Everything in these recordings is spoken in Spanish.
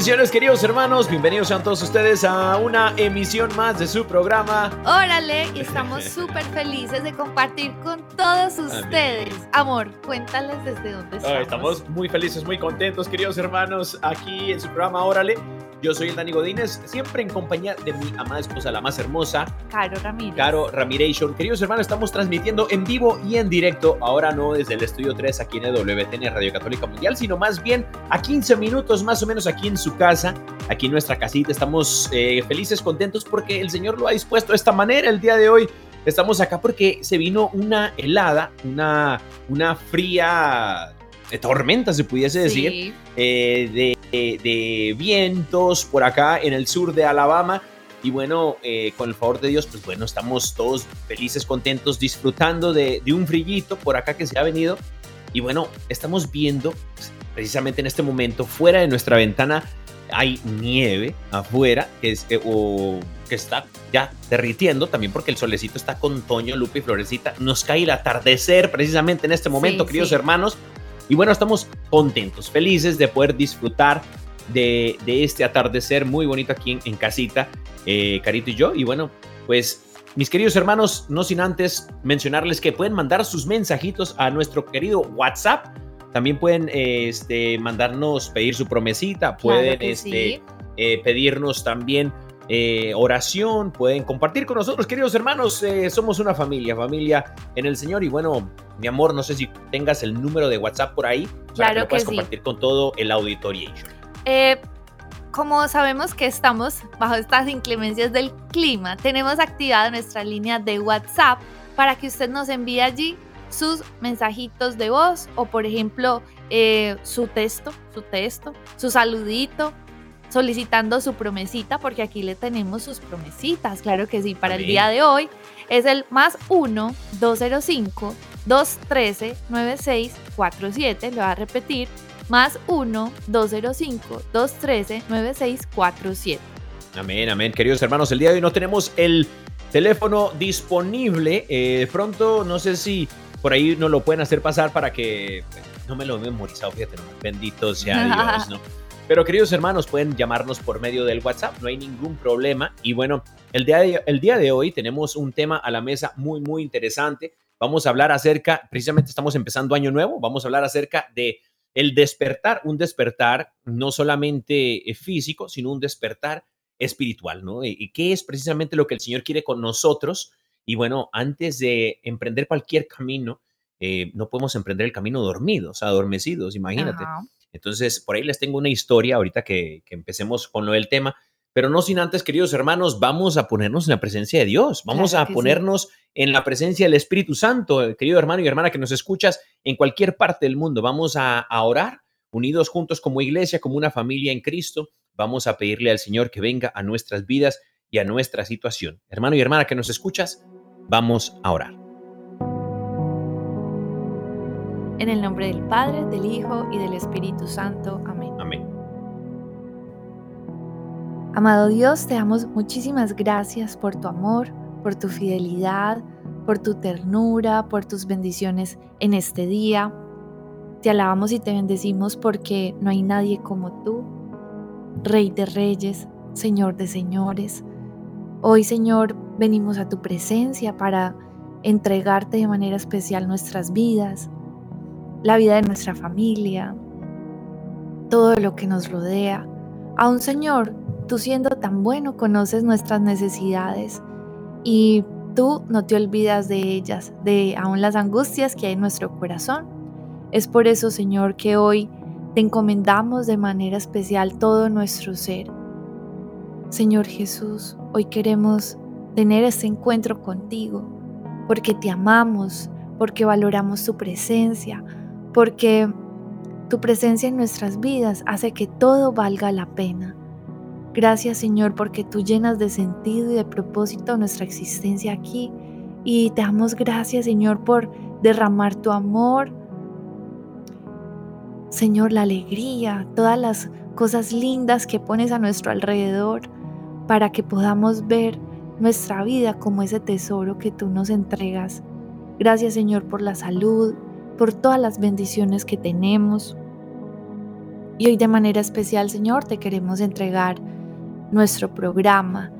Bendiciones queridos hermanos, bienvenidos sean todos ustedes a una emisión más de su programa. Órale, y estamos súper felices de compartir con todos ustedes. Amor, cuéntales desde dónde estamos. Estamos muy felices, muy contentos queridos hermanos aquí en su programa Órale. Yo soy el Dani Godínez, siempre en compañía de mi amada esposa, la más hermosa, Caro Ramírez. Caro Ramiration. Queridos hermanos, estamos transmitiendo en vivo y en directo, ahora no desde el estudio 3 aquí en WTN Radio Católica Mundial, sino más bien a 15 minutos más o menos aquí en su casa, aquí en nuestra casita. Estamos eh, felices, contentos porque el Señor lo ha dispuesto de esta manera el día de hoy. Estamos acá porque se vino una helada, una, una fría eh, tormenta, se pudiese decir Sí, eh, de, de vientos por acá en el sur de Alabama. Y bueno, eh, con el favor de Dios, pues bueno, estamos todos felices, contentos, disfrutando de, de un frillito por acá que se ha venido. Y bueno, estamos viendo pues, precisamente en este momento, fuera de nuestra ventana, hay nieve afuera que, es, eh, o, que está ya derritiendo, también porque el solecito está con Toño, Lupe y Florecita. Nos cae el atardecer precisamente en este momento, Sí, queridos sí. hermanos. Y bueno, estamos contentos, felices de poder disfrutar de, de este atardecer muy bonito aquí en, en casita, eh, Carito y yo. Y bueno, pues mis queridos hermanos, no sin antes mencionarles que pueden mandar sus mensajitos a nuestro querido WhatsApp. También pueden eh, este, mandarnos, pedir su promesita, pueden este, sí. eh, pedirnos también eh, oración, pueden compartir con nosotros, queridos hermanos. eh, somos una familia, familia en el Señor. Y bueno, mi amor, no sé si tengas el número de WhatsApp por ahí para que lo que puedas sí. compartir con todo el auditorio. Como sabemos que estamos bajo estas inclemencias del clima, tenemos activada nuestra línea de WhatsApp para que usted nos envíe allí sus mensajitos de voz o, por ejemplo, eh, su texto, su texto, su saludito, solicitando su promesita, porque aquí le tenemos sus promesitas, claro que sí, para el día de hoy es el más 1 205 213 9647, le voy a repetir, más 1 205 213 9647. Amén, amén. Queridos hermanos, el día de hoy no tenemos el teléfono disponible. Eh, de pronto, no sé si por ahí no lo pueden hacer pasar para que... No me lo he memorizado, fíjate, no, bendito sea Dios, ¿no? Pero queridos hermanos, pueden llamarnos por medio del WhatsApp, no hay ningún problema. Y bueno, el día de, el día de hoy tenemos un tema a la mesa muy, muy interesante. Vamos a hablar acerca, precisamente estamos empezando año nuevo, vamos a hablar acerca de el despertar, un despertar no solamente eh, físico, sino un despertar espiritual, ¿no? Y, y qué es precisamente lo que el Señor quiere con nosotros. Y bueno, antes de emprender cualquier camino, eh, no podemos emprender el camino dormidos, adormecidos, imagínate. Ajá. Entonces, por ahí les tengo una historia ahorita que, que empecemos con lo del tema, pero no sin antes, queridos hermanos, vamos a ponernos en la presencia de Dios, vamos Claro a sí. ponernos en la presencia del Espíritu Santo, eh, querido hermano y hermana que nos escuchas en cualquier parte del mundo, vamos a, a orar unidos juntos como iglesia, como una familia en Cristo, vamos a pedirle al Señor que venga a nuestras vidas y a nuestra situación. Hermano y hermana que nos escuchas, vamos a orar. En el nombre del Padre, del Hijo y del Espíritu Santo. Amén. Amén. Amado Dios, te damos muchísimas gracias por tu amor, por tu fidelidad, por tu ternura, por tus bendiciones en este día. Te alabamos y te bendecimos porque no hay nadie como tú, Rey de Reyes, Señor de Señores. Hoy, Señor, venimos a tu presencia para entregarte de manera especial nuestras vidas, la vida de nuestra familia, todo lo que nos rodea. Aún, Señor, tú siendo tan bueno, conoces nuestras necesidades y tú no te olvidas de ellas, de aún las angustias que hay en nuestro corazón. Es por eso, Señor, que hoy te encomendamos de manera especial todo nuestro ser. Señor Jesús, hoy queremos tener este encuentro contigo, porque te amamos, porque valoramos tu presencia, porque tu presencia en nuestras vidas hace que todo valga la pena. Gracias Señor porque tú llenas de sentido y de propósito nuestra existencia aquí. Y te damos gracias Señor por derramar tu amor. Señor, la alegría, todas las cosas lindas que pones a nuestro alrededor para que podamos ver nuestra vida como ese tesoro que tú nos entregas. Gracias Señor por la salud, por todas las bendiciones que tenemos. Y hoy de manera especial Señor te queremos entregar nuestro programa.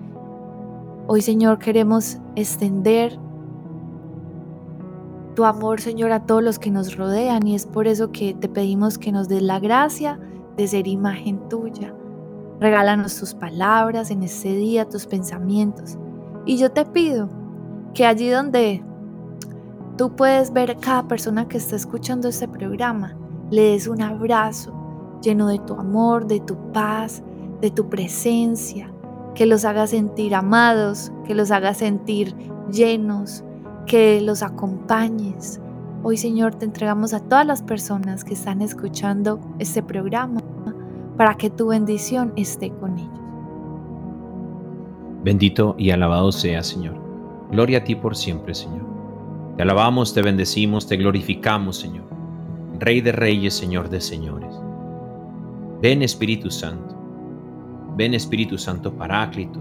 Hoy Señor queremos extender tu amor Señor a todos los que nos rodean y es por eso que te pedimos que nos des la gracia de ser imagen tuya. Regálanos tus palabras en este día, tus pensamientos. Y yo te pido que allí donde tú puedes ver a cada persona que está escuchando este programa, le des un abrazo lleno de tu amor, de tu paz, de tu presencia, que los haga sentir amados, que los haga sentir llenos, que los acompañes. Hoy Señor te entregamos a todas las personas que están escuchando este programa para que tu bendición esté con ellos. Bendito y alabado sea, Señor. Gloria a ti por siempre, Señor. Te alabamos, te bendecimos, te glorificamos, Señor. Rey de reyes, Señor de señores. Ven Espíritu Santo. Ven Espíritu Santo Paráclito,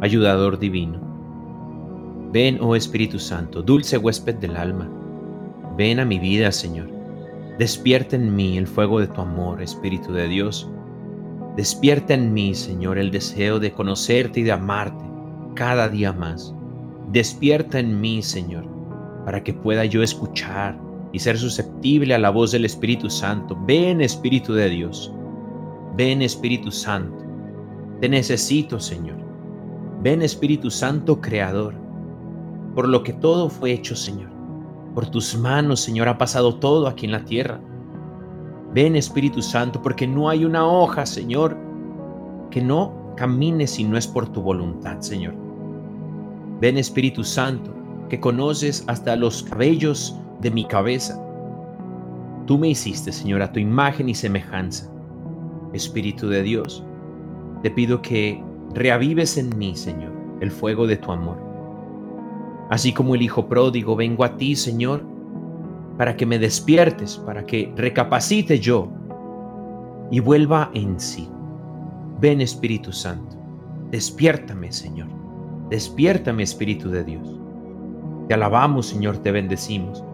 ayudador divino. Ven, oh Espíritu Santo, dulce huésped del alma. Ven a mi vida, Señor. Despierta en mí el fuego de tu amor, Espíritu de Dios Despierta en mí, Señor, el deseo de conocerte y de amarte cada día más. Despierta en mí, Señor, para que pueda yo escuchar y ser susceptible a la voz del Espíritu Santo. Ven, Espíritu de Dios. Ven, Espíritu Santo. Te necesito, Señor. Ven, Espíritu Santo, Creador, por lo que todo fue hecho, Señor. Por tus manos, Señor, ha pasado todo aquí en la tierra. Ven Espíritu Santo, porque no hay una hoja, Señor, que no camine si no es por tu voluntad, Señor. Ven Espíritu Santo, que conoces hasta los cabellos de mi cabeza. Tú me hiciste, Señor, a tu imagen y semejanza. Espíritu de Dios, te pido que reavives en mí, Señor, el fuego de tu amor. Así como el Hijo pródigo, vengo a ti, Señor, para que me despiertes, para que recapacite yo y vuelva en sí. Ven Espíritu Santo, despiértame Señor, despiértame Espíritu de Dios. Te alabamos Señor, te bendecimos.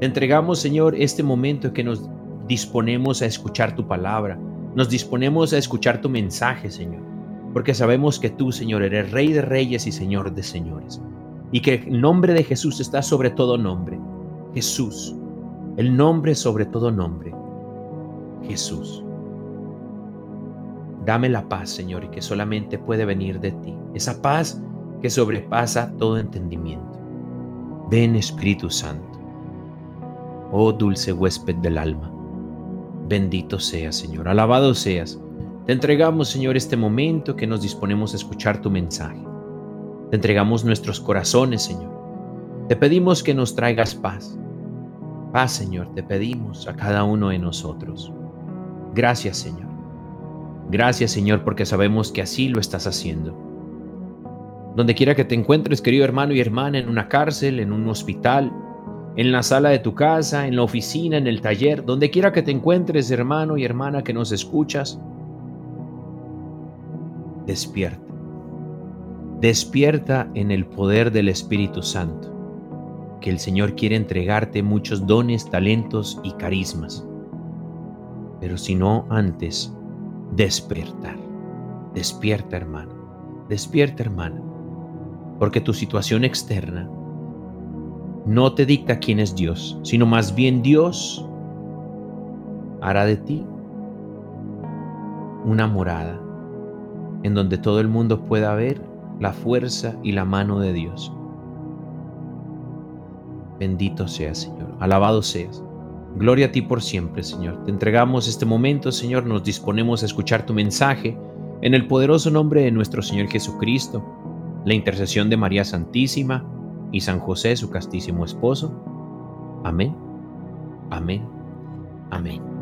Te entregamos Señor este momento que nos disponemos a escuchar tu palabra, nos disponemos a escuchar tu mensaje Señor, porque sabemos que tú Señor eres Rey de Reyes y Señor de Señores, y que el nombre de Jesús está sobre todo nombre. Jesús, el nombre sobre todo nombre, Jesús. Dame la paz, Señor, y que solamente puede venir de ti, esa paz que sobrepasa todo entendimiento. Ven Espíritu Santo, oh dulce huésped del alma. Bendito seas, Señor, alabado seas. Te entregamos, Señor, este momento que nos disponemos a escuchar tu mensaje. Te entregamos nuestros corazones, Señor. Te pedimos que nos traigas paz, Paz, Señor, te pedimos a cada uno de nosotros. Gracias, Señor. Gracias, Señor, porque sabemos que así lo estás haciendo. Donde quiera que te encuentres, querido hermano y hermana, en una cárcel, en un hospital, en la sala de tu casa, en la oficina, en el taller, donde quiera que te encuentres, hermano y hermana que nos escuchas, despierta. Despierta en el poder del Espíritu Santo que el Señor quiere entregarte muchos dones, talentos y carismas. pero sino antes despertar. Despierta, hermano. Despierta, hermana. Porque tu situación externa no te dicta quién es Dios, sino más bien Dios hará de ti una morada en donde todo el mundo pueda ver la fuerza y la mano de Dios. Bendito seas, Señor. Alabado seas. Gloria a ti por siempre, Señor. Te entregamos este momento, Señor. Nos disponemos a escuchar tu mensaje en el poderoso nombre de nuestro Señor Jesucristo, la intercesión de María Santísima y San José, su castísimo esposo. Amén. Amén. Amén.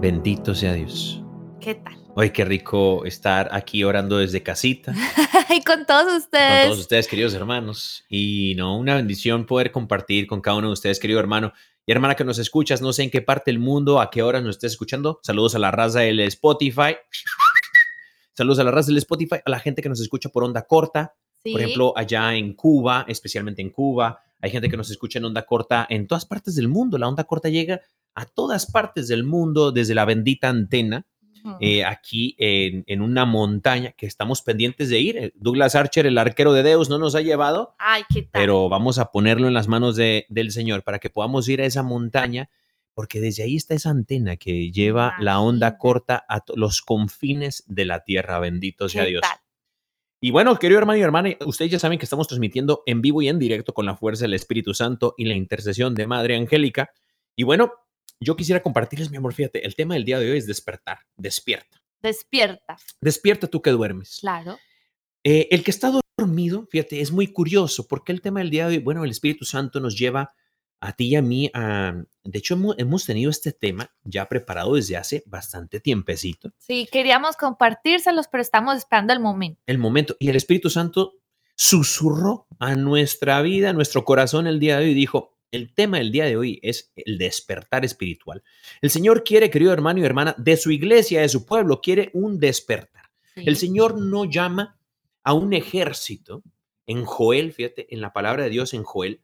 Bendito sea Dios. ¿Qué tal? Ay, qué rico estar aquí orando desde casita y con todos con ustedes. todos ustedes, queridos hermanos. Y no, una bendición poder compartir con cada uno de ustedes, querido hermano y hermana que nos escuchas. No sé en qué parte del mundo, a qué hora nos estés escuchando. Saludos a la raza del Spotify. Saludos a la raza del Spotify, a la gente que nos escucha por onda corta. Sí. Por ejemplo, allá en Cuba, especialmente en Cuba. Hay gente que nos escucha en onda corta en todas partes del mundo. La onda corta llega a todas partes del mundo desde la bendita antena eh, aquí en, en una montaña que estamos pendientes de ir. Eh, Douglas Archer, el arquero de Deus, no nos ha llevado, Ay, ¿qué tal? pero vamos a ponerlo en las manos de- del Señor para que podamos ir a esa montaña, porque desde ahí está esa antena que lleva la onda corta a los confines de la tierra. Bendito sea ¿Qué Dios. tal? Y bueno, querido hermano y hermana, ustedes ya saben que estamos transmitiendo en vivo y en directo con la fuerza del Espíritu Santo y la intercesión de Madre Angélica. Y bueno, yo quisiera compartirles, mi amor, fíjate, el tema del día de hoy es despertar, despierta. Despierta. Despierta tú que duermes. Claro. Eh, el que está dormido, fíjate, es muy curioso porque el tema del día de hoy, bueno, el Espíritu Santo nos lleva a ti y a mí a... De hecho, hemos, hemos tenido este tema ya preparado desde hace bastante tiempecito. Sí, queríamos compartírselos, pero estamos esperando el momento. El momento. Y el Espíritu Santo susurró a nuestra vida, a nuestro corazón el día de hoy y dijo, el tema del día de hoy es el despertar espiritual. El Señor quiere, querido hermano y hermana, de su iglesia, de su pueblo, quiere un despertar. Sí. El Señor no llama a un ejército. En Joel, fíjate, en la palabra de Dios, en Joel,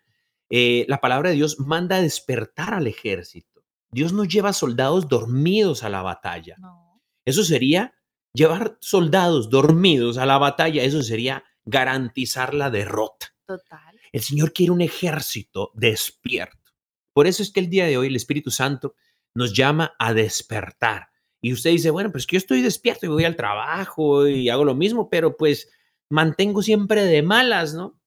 eh, la palabra de Dios manda a despertar al ejército. Dios no lleva soldados dormidos a la batalla. No. Eso sería llevar soldados dormidos a la batalla. Eso sería garantizar la derrota. Total. El Señor quiere un ejército despierto. Por eso es que el día de hoy el Espíritu Santo nos llama a despertar. Y usted dice, bueno, pues que yo estoy despierto y voy al trabajo y hago lo mismo, pero pues mantengo siempre de malas, ¿no?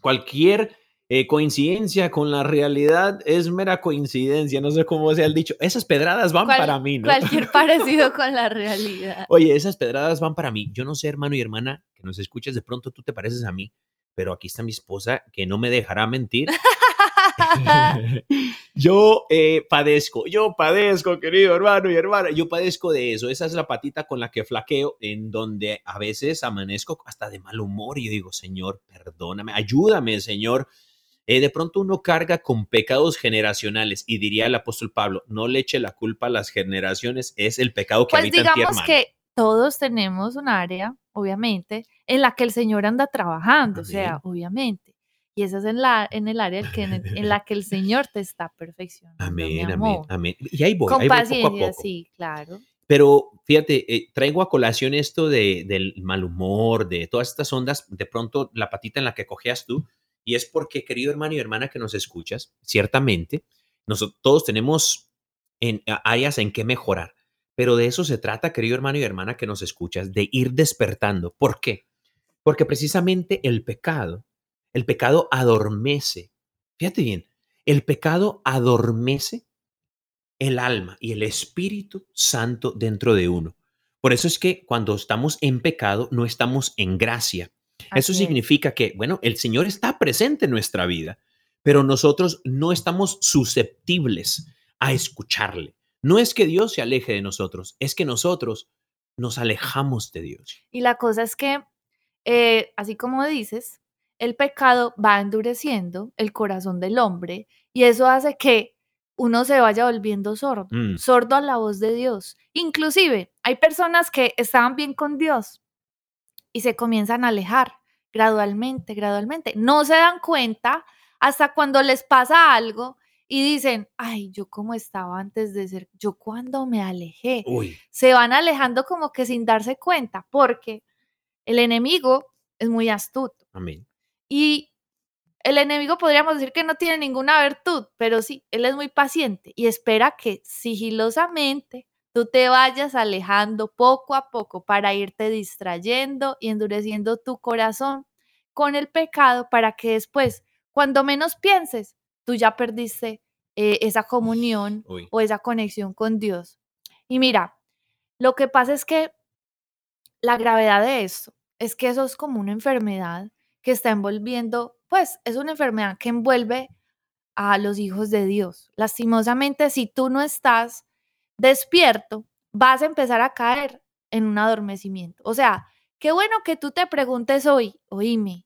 Cualquier eh, coincidencia con la realidad es mera coincidencia, no sé cómo sea el dicho. Esas pedradas van Cual- para mí, ¿no? Cualquier parecido con la realidad. Oye, esas pedradas van para mí. Yo no sé, hermano y hermana, que nos escuches, de pronto tú te pareces a mí, pero aquí está mi esposa que no me dejará mentir. yo eh, padezco, yo padezco, querido hermano y hermana, yo padezco de eso. Esa es la patita con la que flaqueo, en donde a veces amanezco hasta de mal humor y yo digo, Señor, perdóname, ayúdame, Señor. Eh, de pronto uno carga con pecados generacionales y diría el apóstol Pablo, no le eche la culpa a las generaciones, es el pecado que Pues habita en ti, digamos que todos tenemos un área, obviamente, en la que el Señor anda trabajando, o sea, Amén. obviamente. Y esa es en, la, en el área en, que- en la que el Señor te está perfeccionando. Amén, amén, amén. Y ahí voy, Con ahí voy poco a paciencia, poco. sí, claro. Pero fíjate, eh, traigo a colación esto de, del mal humor, de todas estas ondas, de pronto la patita en la que cojeas tú, y es porque, querido hermano y hermana que nos escuchas, ciertamente, nosotros todos tenemos en, áreas en que mejorar, pero de eso se trata, querido hermano y hermana que nos escuchas, de ir despertando. ¿Por qué? Porque precisamente el pecado, el pecado adormece. Fíjate bien, el pecado adormece el alma y el Espíritu Santo dentro de uno. Por eso es que cuando estamos en pecado no estamos en gracia. Eso es. significa que, bueno, el Señor está presente en nuestra vida, pero nosotros no estamos susceptibles a escucharle. No es que Dios se aleje de nosotros, es que nosotros nos alejamos de Dios. Y la cosa es que, eh, así como dices, el pecado va endureciendo el corazón del hombre y eso hace que uno se vaya volviendo sordo, Mm. sordo a la voz de Dios. Inclusive, hay personas que estaban bien con Dios, y se comienzan a alejar gradualmente, gradualmente. No se dan cuenta hasta cuando les pasa algo y dicen, ay, yo cómo estaba antes de ser, yo cuando me alejé. Uy, Se van alejando como que sin darse cuenta, porque el enemigo es muy astuto. amén. Y el enemigo podríamos decir que no tiene ninguna virtud, pero sí, él es muy paciente y espera que sigilosamente tú te vayas alejando poco a poco para irte distrayendo y endureciendo tu corazón con el pecado para que después, cuando menos pienses, tú ya perdiste eh, esa comunión Uy. o esa conexión con Dios. Y mira, lo que pasa es que la gravedad de esto es que eso es como una enfermedad que está envolviendo, pues es una enfermedad que envuelve a los hijos de Dios. Lastimosamente, si tú no estás despierto, vas a empezar a caer en un adormecimiento. O sea, qué bueno que tú te preguntes hoy, oíme,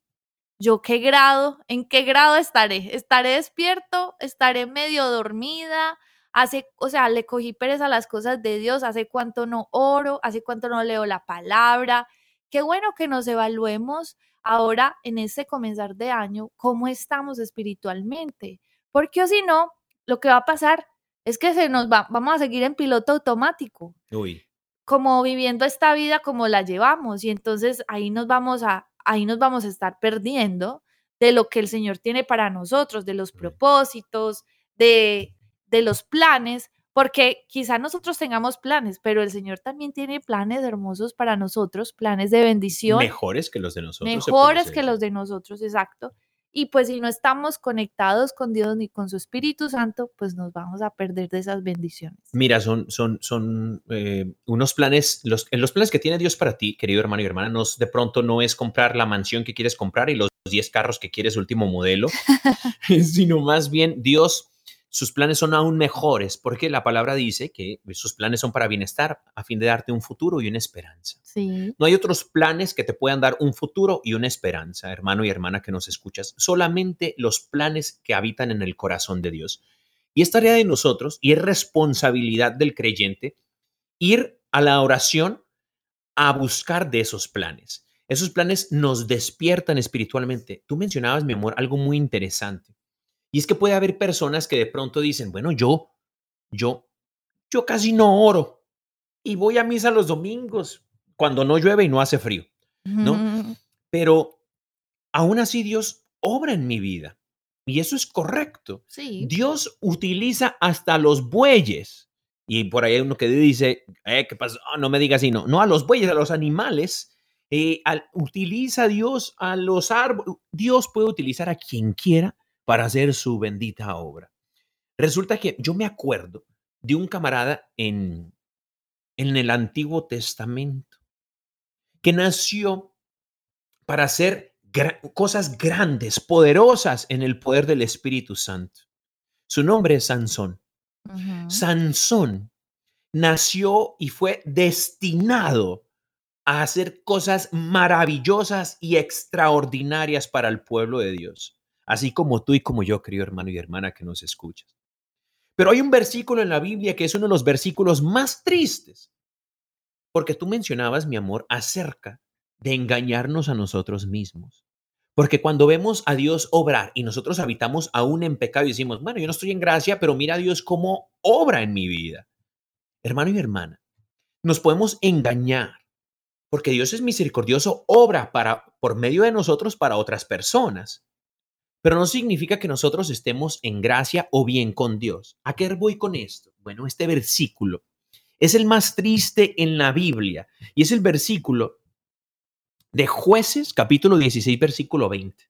¿yo qué grado, en qué grado estaré? ¿Estaré despierto? ¿Estaré medio dormida? Hace, o sea, le cogí pereza a las cosas de Dios, hace cuánto no oro, hace cuánto no leo la palabra. Qué bueno que nos evaluemos ahora en este comenzar de año cómo estamos espiritualmente, porque o si no, lo que va a pasar es que se nos va, vamos a seguir en piloto automático Uy, como viviendo esta vida como la llevamos y entonces ahí nos vamos a ahí nos vamos a estar perdiendo de lo que el Señor tiene para nosotros, de los propósitos, de de los planes, porque quizá nosotros tengamos planes, pero el Señor también tiene planes hermosos para nosotros, planes de bendición, mejores que los de nosotros. mejores que los de nosotros, exacto. Y pues si no estamos conectados con Dios ni con su Espíritu Santo, pues nos vamos a perder de esas bendiciones. Mira, son, son, son eh, unos planes, los, en los planes que tiene Dios para ti, querido hermano y hermana, no, de pronto no es comprar la mansión que quieres comprar y los 10 carros que quieres último modelo, sino más bien Dios, sus planes son aún mejores, porque la palabra dice que sus planes son para bienestar, a fin de darte un futuro y una esperanza. Sí. No hay otros planes que te puedan dar un futuro y una esperanza, hermano y hermana que nos escuchas, solamente los planes que habitan en el corazón de Dios. Y es tarea de nosotros y es responsabilidad del creyente ir a la oración a buscar de esos planes. Esos planes nos despiertan espiritualmente. Tú mencionabas, mi amor, algo muy interesante. Y es que puede haber personas que de pronto dicen, bueno, yo, yo, yo casi no oro y voy a misa los domingos cuando no llueve y no hace frío. ¿no? Pero aún así Dios obra en mi vida. Y eso es correcto. Sí. Dios utiliza hasta los bueyes. Y por ahí hay uno que dice, eh, ¿qué pasa? No me digas así, no. No a los bueyes, a los animales. eh, al- utiliza Dios a los árboles. Dios puede utilizar a quien quiera para hacer su bendita obra. Resulta que yo me acuerdo de un camarada en, en el Antiguo Testamento que nació para hacer gra- cosas grandes, poderosas en el poder del Espíritu Santo. Su nombre es Sansón. Sansón nació y fue destinado a hacer cosas maravillosas y extraordinarias para el pueblo de Dios, así como tú y como yo, querido hermano y hermana que nos escuchas. Pero hay un versículo en la Biblia que es uno de los versículos más tristes, porque tú mencionabas, mi amor, acerca de engañarnos a nosotros mismos. Porque cuando vemos a Dios obrar y nosotros habitamos aún en pecado y decimos, bueno, yo no estoy en gracia, pero mira a Dios cómo obra en mi vida. Hermano y hermana, nos podemos engañar porque Dios es misericordioso, obra para por medio de nosotros para otras personas. Pero no significa que nosotros estemos en gracia o bien con Dios. ¿A qué voy con esto? Bueno, este versículo es el más triste en la Biblia y es el versículo de jueces capítulo 16 versículo 20.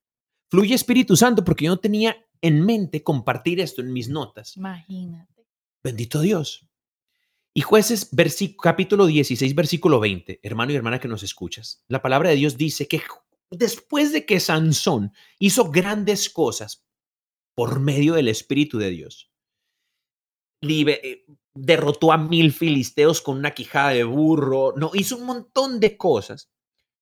Fluye Espíritu Santo porque yo no tenía en mente compartir esto en mis notas. Imagínate. Bendito Dios. Y jueces capítulo 16 versículo 20, hermano y hermana que nos escuchas. La palabra de Dios dice que después de que Sansón hizo grandes cosas por medio del Espíritu de Dios, eh, derrotó a mil filisteos con una quijada de burro, no, hizo un montón de cosas.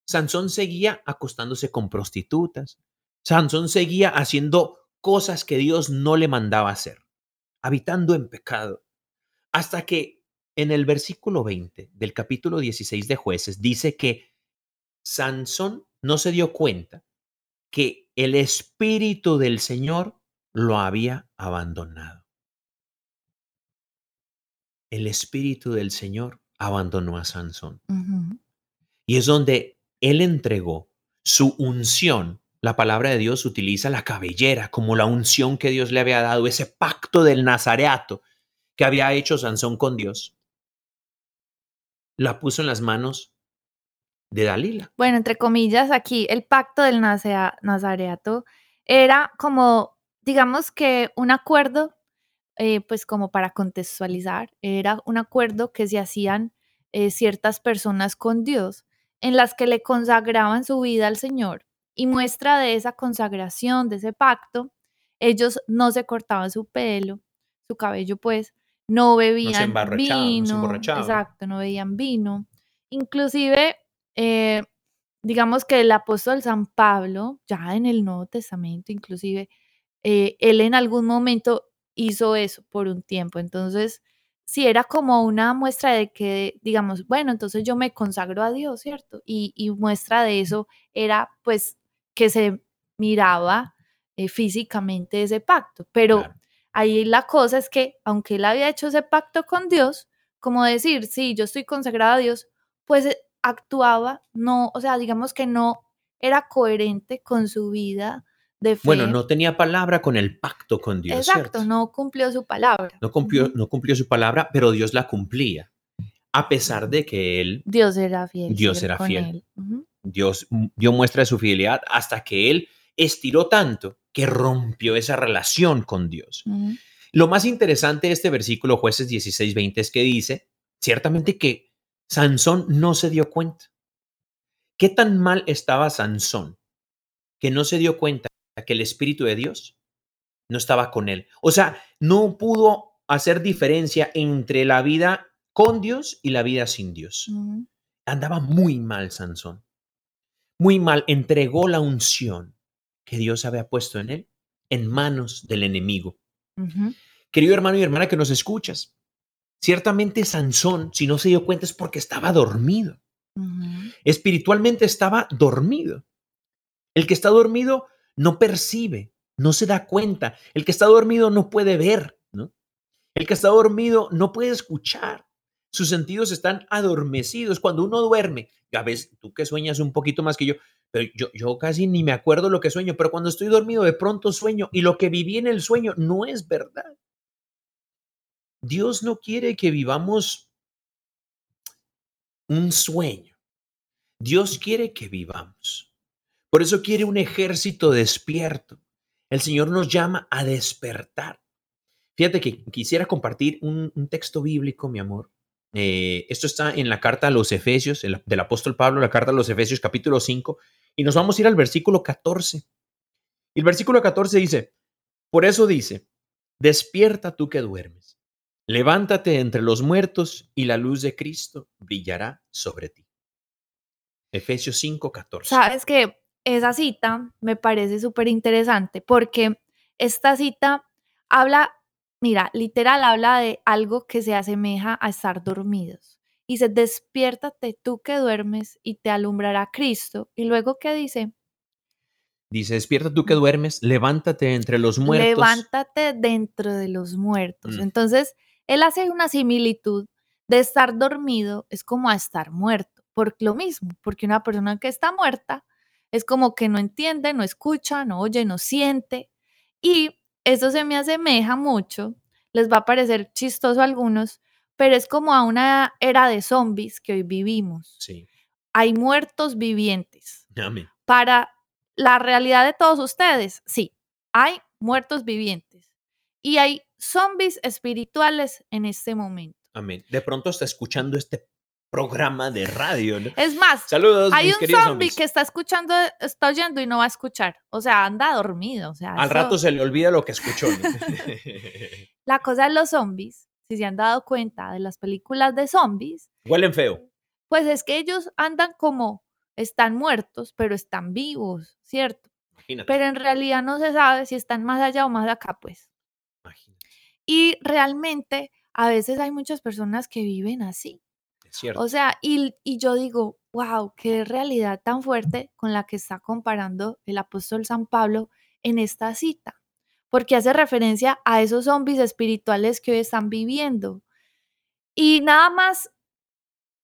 Sansón seguía acostándose con prostitutas. Sansón seguía haciendo cosas que Dios no le mandaba hacer, habitando en pecado. Hasta que en el versículo 20 del capítulo 16 de jueces dice que Sansón no se dio cuenta que el espíritu del Señor lo había abandonado. El espíritu del Señor abandonó a Sansón. Y es donde él entregó su unción. La palabra de Dios utiliza la cabellera como la unción que Dios le había dado, ese pacto del nazareato que había hecho Sansón con Dios. La puso en las manos de Dalila. Bueno, entre comillas, aquí el pacto del Nazareato era como, digamos que un acuerdo, eh, pues como para contextualizar, era un acuerdo que se hacían eh, ciertas personas con Dios, en las que le consagraban su vida al Señor. Y muestra de esa consagración, de ese pacto, ellos no se cortaban su pelo, su cabello, pues, no bebían embarrachaban, no se vino, exacto, no bebían vino. Inclusive, eh, digamos que el apóstol San Pablo, ya en el Nuevo Testamento, inclusive, eh, él en algún momento hizo eso por un tiempo. Entonces, sí era como una muestra de que, digamos, bueno, entonces yo me consagro a Dios, ¿cierto? Y, y muestra de eso era, pues, que se miraba eh, físicamente ese pacto. Pero Claro. ahí la cosa es que, aunque él había hecho ese pacto con Dios, como decir, sí, yo estoy consagrado a Dios, pues actuaba, no, o sea, digamos que no era coherente con su vida de fe. Bueno, no tenía palabra con el pacto con Dios. Exacto, ¿cierto? no cumplió su palabra. No cumplió, no cumplió su palabra, pero Dios la cumplía. A pesar de que él, Dios era fiel. Dios era con fiel. él. Dios dio muestra de su fidelidad hasta que él estiró tanto que rompió esa relación con Dios. Lo más interesante de este versículo, jueces 16, 20, es que dice, ciertamente que Sansón no se dio cuenta. ¿Qué tan mal estaba Sansón que no se dio cuenta que el Espíritu de Dios no estaba con él? O sea, no pudo hacer diferencia entre la vida con Dios y la vida sin Dios. Andaba muy mal Sansón. Muy mal. Entregó la unción que Dios había puesto en él en manos del enemigo. Querido hermano y hermana que nos escuchas, ciertamente Sansón, si no se dio cuenta, es porque estaba dormido. Espiritualmente estaba dormido. El que está dormido no percibe, no se da cuenta. El que está dormido no puede ver, ¿no? El que está dormido no puede escuchar. Sus sentidos están adormecidos. Cuando uno duerme, ya ves, tú que sueñas un poquito más que yo, pero yo, yo casi ni me acuerdo lo que sueño, pero cuando estoy dormido de pronto sueño y lo que viví en el sueño no es verdad. Dios no quiere que vivamos un sueño. Dios quiere que vivamos. Por eso quiere un ejército despierto. El Señor nos llama a despertar. Fíjate que quisiera compartir un, texto bíblico, mi amor. Eh, esto está en la carta a los Efesios, el- del apóstol Pablo, la carta a los Efesios capítulo 5, y nos vamos a ir al versículo 14. Y el versículo 14 dice, por eso dice, despierta tú que duermes, levántate entre los muertos y la luz de Cristo brillará sobre ti. Efesios 5, 14. Sabes que esa cita me parece súper interesante porque esta cita habla, mira, literal habla de algo que se asemeja a estar dormidos. Dice, despiértate tú que duermes y te alumbrará Cristo. Y luego, ¿qué dice? Dice, despierta tú que duermes, levántate entre los muertos. Levántate dentro de los muertos. Mm. Entonces, él hace una similitud de estar dormido, es como a estar muerto, por lo mismo, porque una persona que está muerta es como que no entiende, no escucha, no oye, no siente. Y eso se me asemeja mucho, les va a parecer chistoso a algunos, pero es como a una era de zombies que hoy vivimos. Sí, Hay muertos vivientes amén. para la realidad de todos ustedes, sí, hay muertos vivientes y hay zombies espirituales en este momento. Amén. De pronto está escuchando este programa de radio. ¿no? Es más, Saludos, hay un zombie que está escuchando, está oyendo y no va a escuchar. O sea, anda dormido. O sea, Al eso- rato se le olvida lo que escuchó. ¿no? la cosa de los zombies, si se han dado cuenta de las películas de zombies, Huelen feo. pues es que ellos andan como están muertos, pero están vivos, ¿cierto? Imagínate. Pero en realidad no se sabe si están más allá o más acá, pues. imagínate. Y realmente a veces hay muchas personas que viven así. Es cierto. O sea, y, y yo digo, wow, qué realidad tan fuerte con la que está comparando el apóstol San Pablo en esta cita, porque hace referencia a esos zombies espirituales que hoy están viviendo. Y nada más,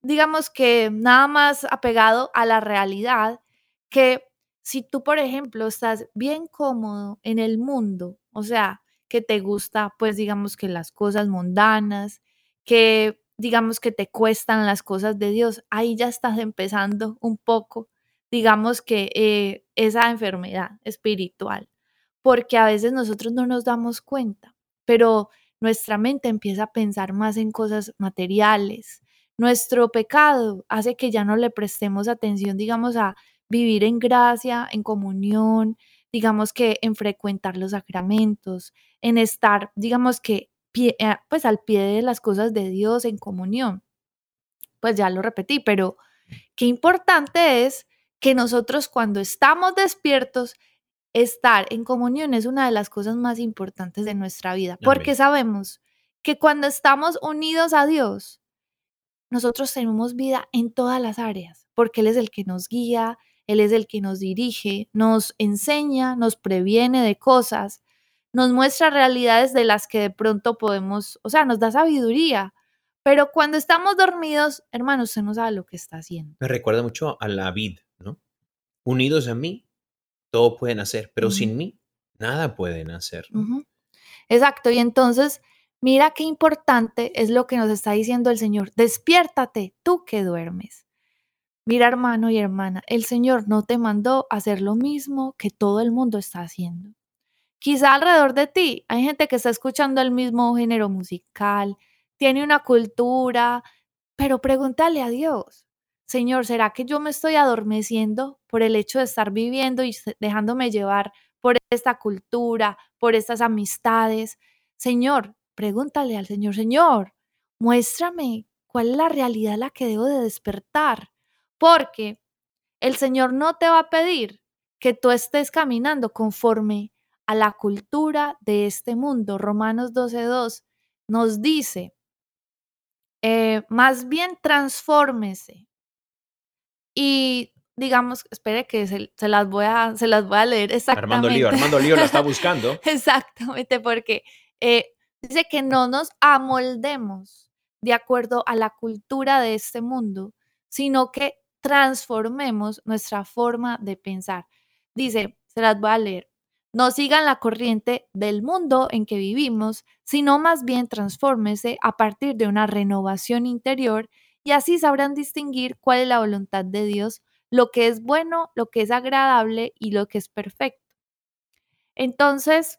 digamos que nada más apegado a la realidad, que si tú, por ejemplo, estás bien cómodo en el mundo, o sea, que te gusta, pues digamos que las cosas mundanas, que digamos que te cuestan las cosas de Dios, ahí ya estás empezando un poco, digamos que eh, esa enfermedad espiritual, porque a veces nosotros no nos damos cuenta, pero nuestra mente empieza a pensar más en cosas materiales. Nuestro pecado hace que ya no le prestemos atención, digamos, a vivir en gracia, en comunión, digamos que en frecuentar los sacramentos, en estar, digamos que, pie- eh, pues al pie de las cosas de Dios, en comunión. Pues ya lo repetí, pero qué importante es que nosotros cuando estamos despiertos, estar en comunión es una de las cosas más importantes de nuestra vida, porque sabemos que cuando estamos unidos a Dios, nosotros tenemos vida en todas las áreas, porque Él es el que nos guía, Él es el que nos dirige, nos enseña, nos previene de cosas, nos muestra realidades de las que de pronto podemos, o sea, nos da sabiduría. Pero cuando estamos dormidos, hermano, usted no sabe lo que está haciendo. Me recuerda mucho a la vid, ¿no? Unidos a mí, todo pueden hacer, pero sin mí, nada pueden hacer. Exacto, y entonces, mira qué importante es lo que nos está diciendo el Señor. Despiértate, tú que duermes. Mira, hermano y hermana, el Señor no te mandó hacer lo mismo que todo el mundo está haciendo. Quizá alrededor de ti hay gente que está escuchando el mismo género musical, tiene una cultura, pero pregúntale a Dios, Señor, ¿será que yo me estoy adormeciendo por el hecho de estar viviendo y dejándome llevar por esta cultura, por estas amistades? Señor, pregúntale al Señor, Señor, muéstrame cuál es la realidad a la que debo de despertar, porque el Señor no te va a pedir que tú estés caminando conforme a la cultura de este mundo. Romanos 12.2 nos dice, eh, más bien transfórmese. Y digamos, espere que se, se las voy a, se las voy a leer Armando Lío, exactamente. Armando Lío la está buscando. Exactamente, porque eh, dice que no nos amoldemos de acuerdo a la cultura de este mundo, sino que transformemos nuestra forma de pensar. Dice, se las voy a leer. No sigan la corriente del mundo en que vivimos, sino más bien transfórmese a partir de una renovación interior y así sabrán distinguir cuál es la voluntad de Dios, lo que es bueno, lo que es agradable y lo que es perfecto. Entonces,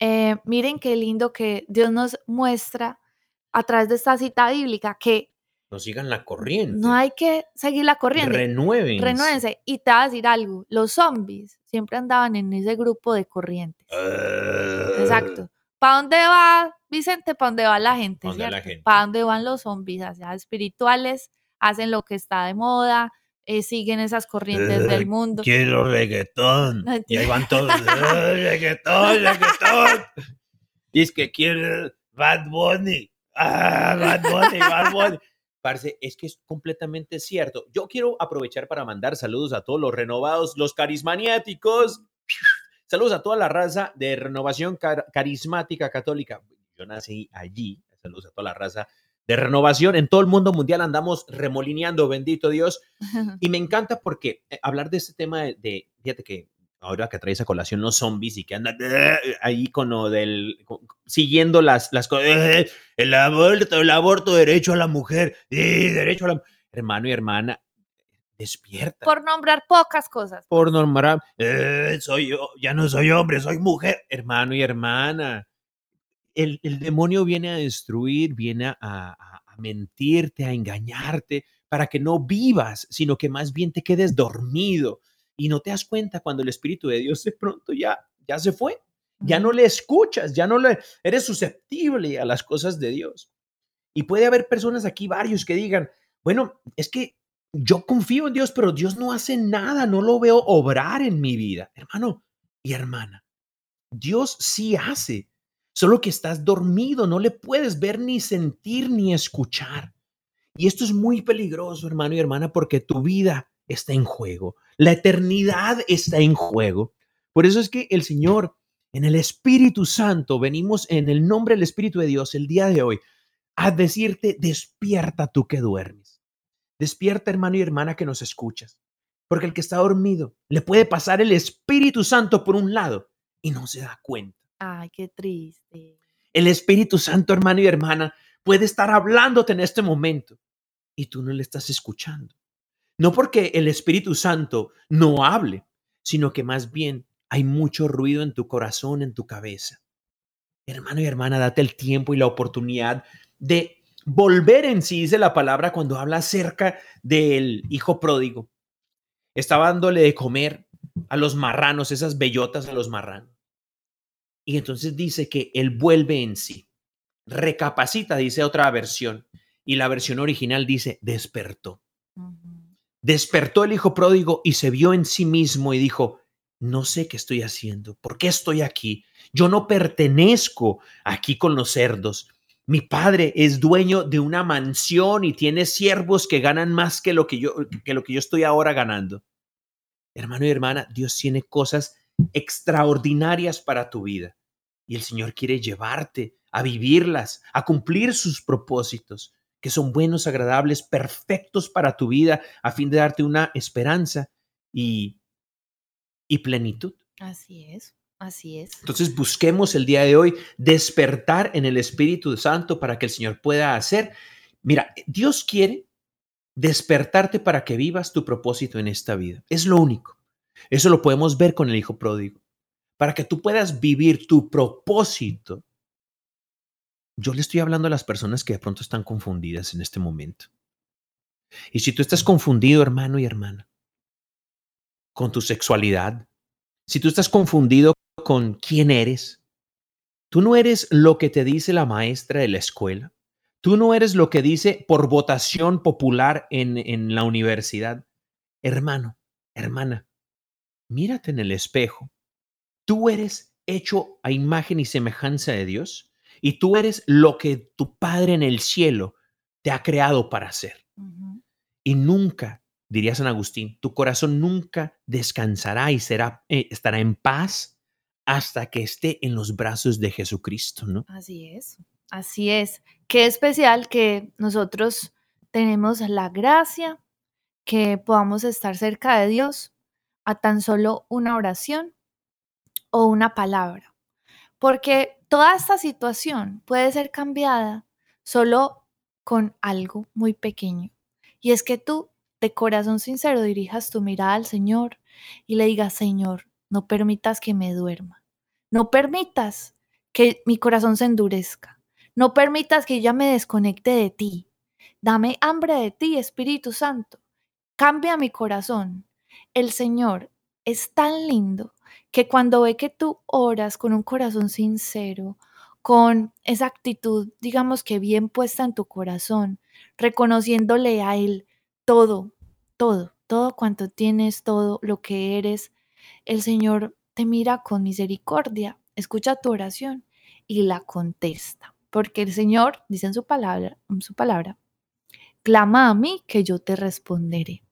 eh, miren qué lindo que Dios nos muestra a través de esta cita bíblica que No sigan la corriente. no hay que seguir la corriente. Renuévense. Renuévense. Y te voy a decir algo, los zombies siempre andaban en ese grupo de corrientes. Ah. Exacto. ¿Para dónde va Vicente? ¿Para dónde va la gente? ¿Para dónde van los zombies? Hacia espirituales, hacen lo que está de moda, eh, siguen esas corrientes del mundo. Quiero reggaetón. No Y ahí van todos. "Eh, reggaetón, reggaetón. Es que quiere Bad Bunny. Ah, Bad Bunny, Bad Bunny. Parce, es que es completamente cierto. Yo quiero aprovechar para mandar saludos a todos los renovados, los carismaniáticos. Saludos a toda la raza de renovación car- carismática católica. Yo nací allí. Saludos a toda la raza de renovación. En todo el mundo mundial andamos remolineando, bendito Dios. Y me encanta porque eh, hablar de este tema de, de- fíjate que ahora que traes a colación los zombies y que andan eh, ahí con lo del, con- siguiendo las, las cosas, eh, el aborto, el aborto, derecho a la mujer, eh, derecho a la hermano y hermana, despierta. Por nombrar pocas cosas. Por nombrar, eh, soy yo, ya no soy hombre, soy mujer, hermano y hermana. El, el demonio viene a destruir, viene a, a- a mentirte, a engañarte, para que no vivas, sino que más bien te quedes dormido y no te das cuenta cuando el Espíritu de Dios de pronto ya, ya se fue. Ya no le escuchas, ya no le eres susceptible a las cosas de Dios. Y puede haber personas aquí, varios, que digan, bueno, es que yo confío en Dios, pero Dios no hace nada, no lo veo obrar en mi vida. Hermano y hermana, Dios sí hace, solo que estás dormido, no le puedes ver ni sentir ni escuchar. Y esto es muy peligroso, hermano y hermana, porque tu vida está en juego. La eternidad está en juego. Por eso es que el Señor, en el Espíritu Santo, venimos en el nombre del Espíritu de Dios el día de hoy a decirte, despierta tú que duermes. Despierta, hermano y hermana, que nos escuchas. Porque el que está dormido le puede pasar el Espíritu Santo por un lado y no se da cuenta. Ay, qué triste. El Espíritu Santo, hermano y hermana, puede estar hablándote en este momento y tú no le estás escuchando. No porque el Espíritu Santo no hable, sino que más bien hay mucho ruido en tu corazón, en tu cabeza. Hermano y hermana, date el tiempo y la oportunidad de volver en sí, dice la palabra cuando habla acerca del hijo pródigo. Estaba dándole de comer a los marranos, esas bellotas a los marranos. Y entonces dice que él vuelve en sí, recapacita, dice otra versión, y la versión original dice, despertó. Despertó el hijo pródigo y se vio en sí mismo y dijo, no sé qué estoy haciendo, ¿por qué estoy aquí? Yo no pertenezco aquí con los cerdos. Mi padre es dueño de una mansión y tiene siervos que ganan más que lo que yo, que lo que yo estoy ahora ganando. Hermano y hermana, Dios tiene cosas extraordinarias para tu vida y el Señor quiere llevarte a vivirlas, a cumplir sus propósitos, que son buenos, agradables, perfectos para tu vida, a fin de darte una esperanza y, y plenitud. Así es, así es. Entonces busquemos el día de hoy despertar en el Espíritu Santo para que el Señor pueda hacer. Mira, Dios quiere despertarte para que vivas tu propósito en esta vida. Es lo único. Eso lo podemos ver con el Hijo Pródigo. Para que tú puedas vivir tu propósito. Yo le estoy hablando a las personas que de pronto están confundidas en este momento. Y si tú estás confundido, hermano y hermana, con tu sexualidad, si tú estás confundido con quién eres, tú no eres lo que te dice la maestra de la escuela, Tú no eres lo que dice por votación popular en, en la universidad. Hermano, hermana, mírate en el espejo. Tú eres hecho a imagen y semejanza de Dios y tú eres lo que tu Padre en el cielo te ha creado para ser. Y nunca, diría San Agustín, tu corazón nunca descansará y será, eh, estará en paz hasta que esté en los brazos de Jesucristo, ¿no? Así es. Así es. Qué especial que nosotros tenemos la gracia que podamos estar cerca de Dios a tan solo una oración o una palabra. Porque toda esta situación puede ser cambiada solo con algo muy pequeño. Y es que tú de corazón sincero dirijas tu mirada al Señor y le digas, Señor, no permitas que me duerma. No permitas que mi corazón se endurezca. No permitas que ya me desconecte de ti. Dame hambre de ti, Espíritu Santo. Cambia mi corazón. El Señor es tan lindo que cuando ve que tú oras con un corazón sincero, con esa actitud, digamos que bien puesta en tu corazón, reconociéndole a Él todo, todo, todo cuanto tienes, todo lo que eres, el Señor te mira con misericordia, escucha tu oración y la contesta porque el Señor dice en su palabra, en su palabra, clama a mí que yo te responderé.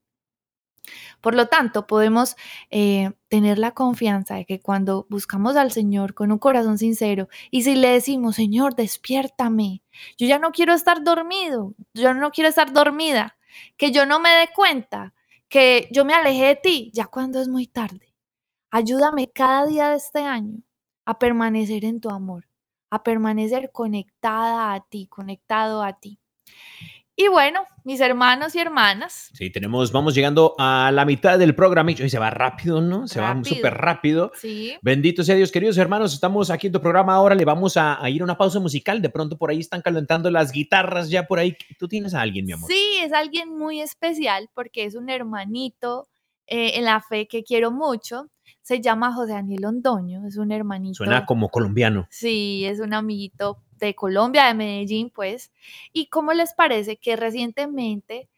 Por lo tanto, podemos eh, tener la confianza de que cuando buscamos al Señor con un corazón sincero y si le decimos, Señor, despiértame, yo ya no quiero estar dormido, yo no quiero estar dormida, que yo no me dé cuenta, que yo me alejé de ti, ya cuando es muy tarde. Ayúdame cada día de este año a permanecer en tu amor, a permanecer conectada a ti, conectado a ti. Y bueno, mis hermanos y hermanas. Sí, tenemos, vamos llegando a la mitad del programa y se va rápido, ¿no? Se va súper rápido. Sí. Bendito sea Dios, queridos hermanos, estamos aquí en tu programa ahora, le vamos a, ir a una pausa musical, de pronto por ahí están calentando las guitarras ya por ahí. ¿Tú tienes a alguien, mi amor? Sí, es alguien muy especial porque es un hermanito eh, en la fe que quiero mucho se llama José Daniel Londoño, es un hermanito. Suena como colombiano. Sí, es un amiguito de Colombia, de Medellín, pues. ¿Y cómo les parece que recientemente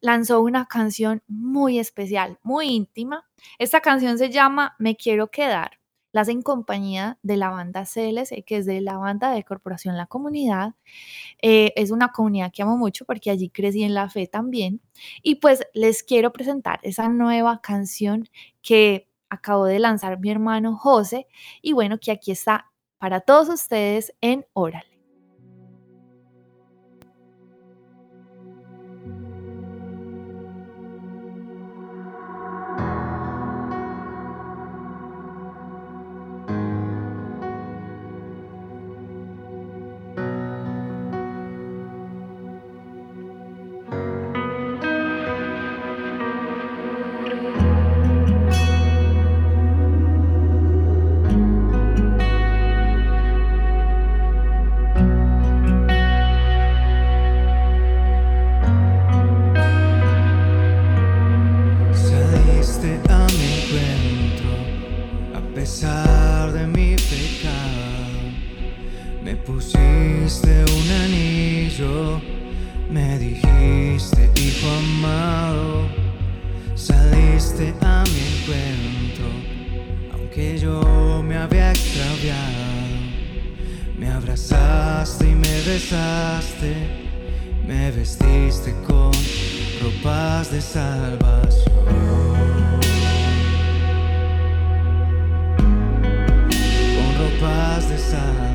lanzó una canción muy especial, muy íntima? Esta canción se llama Me Quiero Quedar la hacen compañía de la banda CLC, que es de la banda de Corporación La Comunidad. Eh, es una comunidad que amo mucho porque allí crecí en la fe también. Y pues les quiero presentar esa nueva canción que acabó de lanzar mi hermano José y bueno, que aquí está para todos ustedes en Oral. Besaste, me vestiste con ropas de salvación. Con ropas de salvación.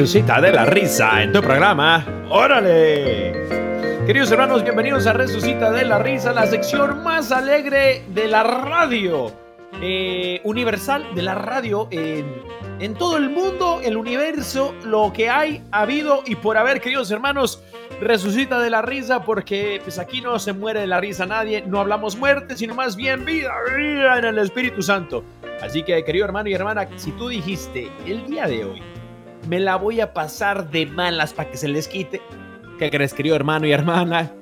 Resucita de la risa en tu programa. ¡Órale! Queridos hermanos, bienvenidos a Resucita de la risa, la sección más alegre de la radio. eh, universal de la radio en, en todo el mundo, el universo, lo que hay, ha habido y por haber, queridos hermanos, resucita de la risa porque pues aquí no se muere de la risa nadie, no hablamos muerte, sino más bien vida, vida en el Espíritu Santo. Así que, querido hermano y hermana, si tú dijiste el día de hoy, me la voy a pasar de malas para que se les quite, ¿qué crees, querido hermano y hermana?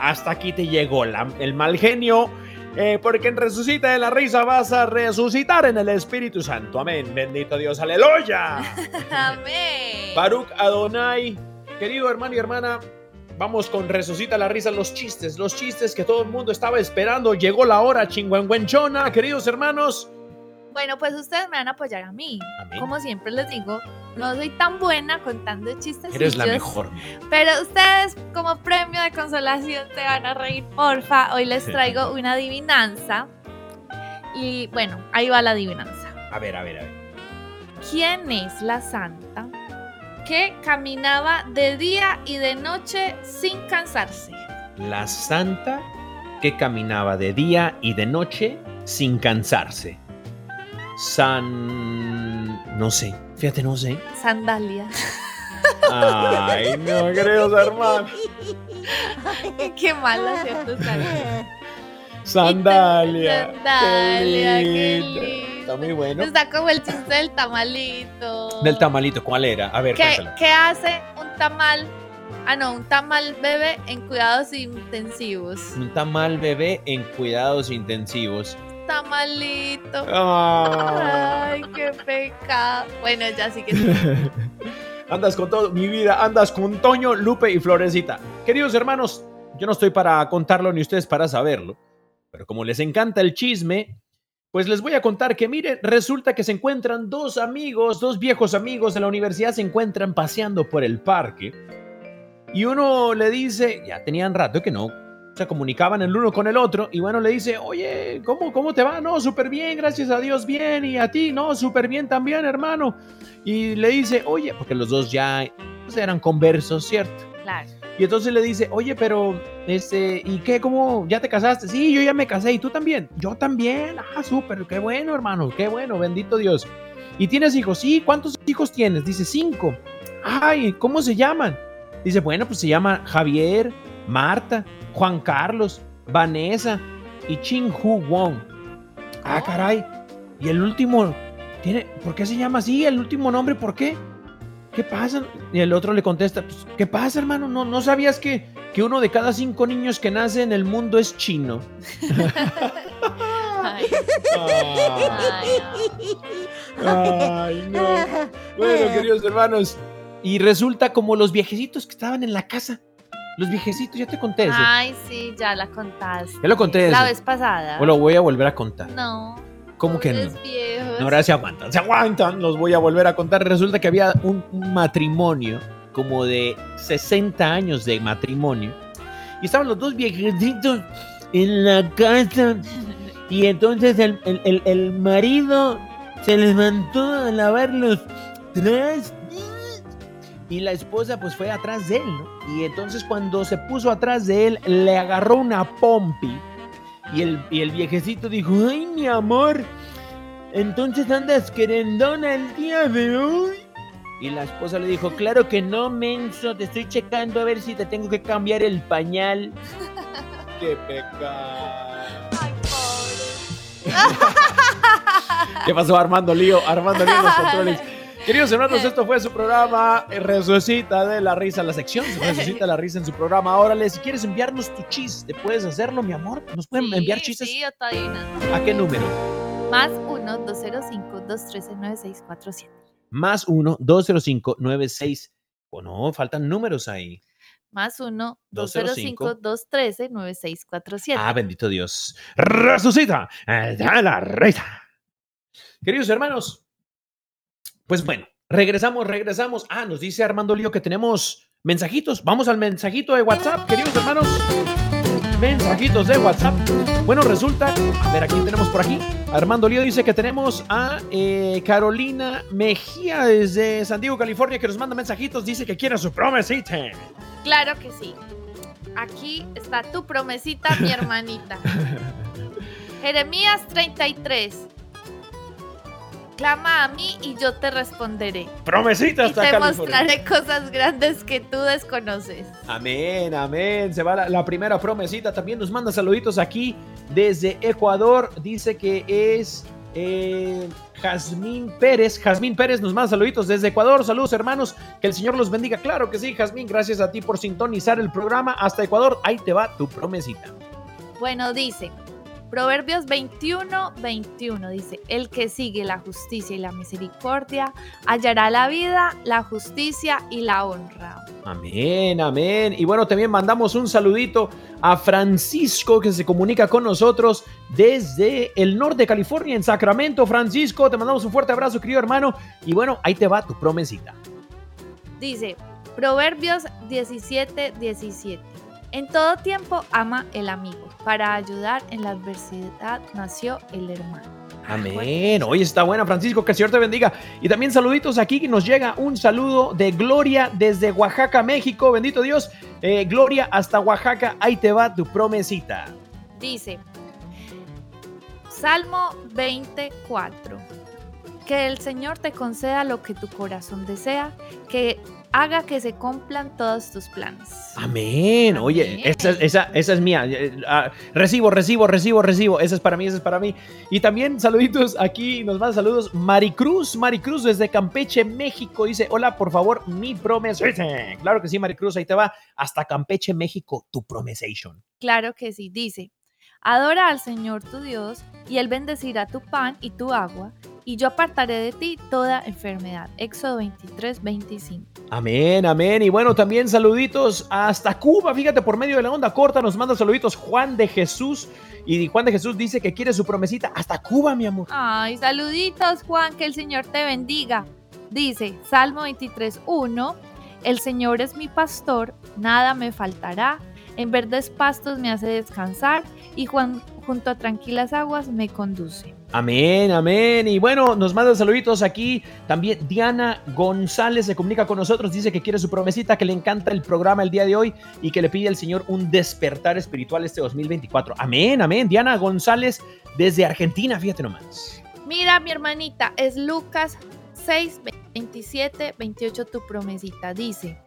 Hasta aquí te llegó la- el mal genio. eh, porque en Resucita de la Risa vas a resucitar en el Espíritu Santo. Amén. Bendito Dios. Aleluya. Amén. Baruch Adonai. Querido hermano y hermana, vamos con Resucita la Risa, los chistes, los chistes que todo el mundo estaba esperando. Llegó la hora, chingüengüenchona, queridos hermanos. Bueno, pues ustedes me van a apoyar a mí. Como siempre les digo, no soy tan buena contando chistes. Eres la mejor. Pero ustedes, como premio de consolación, se van a reír, porfa. Hoy les traigo una adivinanza. Y bueno, ahí va la adivinanza. A ver, a ver, a ver. ¿Quién es la santa que caminaba de día y de noche sin cansarse? La santa que caminaba de día y de noche sin cansarse. San... No sé, fíjate, no sé. Sandalia. Ay, no, queridos hermanos. Qué mala, ¿cierto? Sandalia. Sandalia. Sandalia, qué lindo. lindo. Está muy bueno. Está como el chiste del tamalito. Del tamalito, ¿cuál era? A ver, ¿Qué, qué hace un tamal? Ah, no, un tamal bebé en cuidados intensivos. Un tamal bebé en cuidados intensivos. Tamalito. Ah. Ay, qué pecado. Bueno, ya sí que Andas con todo, mi vida, andas con Toño, Lupe y Florecita. Queridos hermanos, yo no estoy para contarlo ni ustedes para saberlo, pero como les encanta el chisme, pues les voy a contar que miren, resulta que se encuentran dos amigos, dos viejos amigos de la universidad se encuentran paseando por el parque y uno le dice, ya tenían rato que no se comunicaban el uno con el otro y bueno le dice, oye, ¿cómo, cómo te va? No, súper bien, gracias a Dios, bien, y a ti, no, súper bien también, hermano. Y le dice, oye, porque los dos ya pues, eran conversos, ¿cierto? Claro. Y entonces le dice, oye, pero, este, ¿y qué? ¿Cómo? ¿Ya te casaste? Sí, yo ya me casé. ¿Y tú también? Yo también. Ah, súper, qué bueno, hermano, qué bueno, bendito Dios. ¿Y tienes hijos? Sí, ¿cuántos hijos tienes? Dice, cinco. Ay, ¿cómo se llaman? Dice, bueno, pues se llama Javier, Marta, Juan Carlos, Vanessa y Ching Hu Wong. Ah, caray. Y el último, tiene, ¿por qué se llama así? El último nombre, ¿por qué? ¿Qué pasa? Y el otro le contesta, pues, ¿qué pasa, hermano? ¿No, no sabías que, que uno de cada cinco niños que nace en el mundo es chino? Ay, ay, Ay, no. Bueno, queridos hermanos. Y resulta como los viejecitos que estaban en la casa. Los viejecitos, ya te conté eso. Ay, sí, ya la contaste. Ya lo conté La eso. vez pasada. O lo voy a volver a contar. No. ¿Cómo que no? viejos. No, ahora se aguantan, se aguantan. Los voy a volver a contar. Resulta que había un, un matrimonio, como de 60 años de matrimonio. Y estaban los dos viejecitos en la casa. Y entonces el, el- el- el marido se levantó a lavar los trastes. Y la esposa pues fue atrás de él, ¿no? Y entonces cuando se puso atrás de él, le agarró una pompi. Y el, y el viejecito dijo, ay mi amor, entonces andas querendona el día de hoy. Y la esposa le dijo, claro que no, menso, te estoy checando a ver si te tengo que cambiar el pañal. ¡Qué pecado! Ay, pobre. ¿Qué pasó Armando Lío? Armando Lío en los controles. Queridos hermanos, esto fue su programa eh, Resucita de la Risa, la sección Resucita la Risa en su programa. Órale, si quieres enviarnos tu chiste, puedes hacerlo, mi amor. ¿Nos pueden Sí, enviar chistes? Sí, yo te adivino. ¿A qué número? Más 1-205-213-9647. Más 1-205-96. Oh, no, faltan números ahí. Más 205. 1-205-213-9647. Ah, bendito Dios. Resucita eh, de la Risa. Queridos hermanos, pues bueno, regresamos, regresamos. Ah, nos dice Armando Lío que tenemos mensajitos. Vamos al mensajito de WhatsApp, queridos hermanos. Mensajitos de WhatsApp. Bueno, resulta, a ver, ¿a quién tenemos por aquí? Armando Lío dice que tenemos a eh, Carolina Mejía desde San Diego, California, que nos manda mensajitos. Dice que quiere su promesita. Claro que sí. Aquí está tu promesita, mi hermanita. Jeremías 33. Clama a mí y yo te responderé. Promesita Y hasta te California. mostraré cosas grandes que tú desconoces. Amén, amén. Se va la, la primera promesita. También nos manda saluditos aquí desde Ecuador. Dice que es eh, Jazmín Pérez. Jazmín Pérez nos manda saluditos desde Ecuador. Saludos, hermanos. Que el Señor los bendiga. Claro que sí, Jazmín. Gracias a ti por sintonizar el programa hasta Ecuador. Ahí te va tu promesita. Bueno, dice Proverbios 21, 21. Dice: El que sigue la justicia y la misericordia hallará la vida, la justicia y la honra. Amén, amén. Y bueno, también mandamos un saludito a Francisco que se comunica con nosotros desde el norte de California, en Sacramento. Francisco, te mandamos un fuerte abrazo, querido hermano. Y bueno, ahí te va tu promesita. Dice Proverbios 17, 17. En todo tiempo ama el amigo. Para ayudar en la adversidad nació el hermano. Amén. Hoy está buena, Francisco. Que el Señor te bendiga. Y también saluditos aquí que nos llega un saludo de Gloria desde Oaxaca, México. Bendito Dios. Eh, Gloria hasta Oaxaca. Ahí te va tu promesita. Dice Salmo 24. Que el Señor te conceda lo que tu corazón desea, que haga que se cumplan todos tus planes. Amén. Oye, esa, esa, esa es mía. Eh, ah, recibo, recibo, recibo, recibo. Esa es para mí, esa es para mí. Y también saluditos aquí, nos manda saludos Maricruz, Maricruz desde Campeche, México. Dice, hola, por favor, mi promesa. Claro que sí, Maricruz, ahí te va. Hasta Campeche, México, tu promesation. Claro que sí, dice, adora al Señor tu Dios y Él bendecirá tu pan y tu agua, y yo apartaré de ti toda enfermedad. Éxodo 23, 25. Amén, amén. Y bueno, también saluditos hasta Cuba. Fíjate, por medio de la onda corta nos manda saluditos Juan de Jesús. Y Juan de Jesús dice que quiere su promesita hasta Cuba, mi amor. Ay, saluditos Juan, que el Señor te bendiga. Dice Salmo 23, 1, el Señor es mi pastor, nada me faltará, en verdes pastos me hace descansar y Juan, junto a tranquilas aguas me conduce. Amén, amén. Y bueno, nos manda saluditos aquí. También Diana González se comunica con nosotros, dice que quiere su promesita, que le encanta el programa el día de hoy y que le pide al Señor un despertar espiritual este 2024. Amén, amén. Diana González desde Argentina, fíjate nomás. Mira, mi hermanita, es Lucas 6, 27, 28 tu promesita. Dice,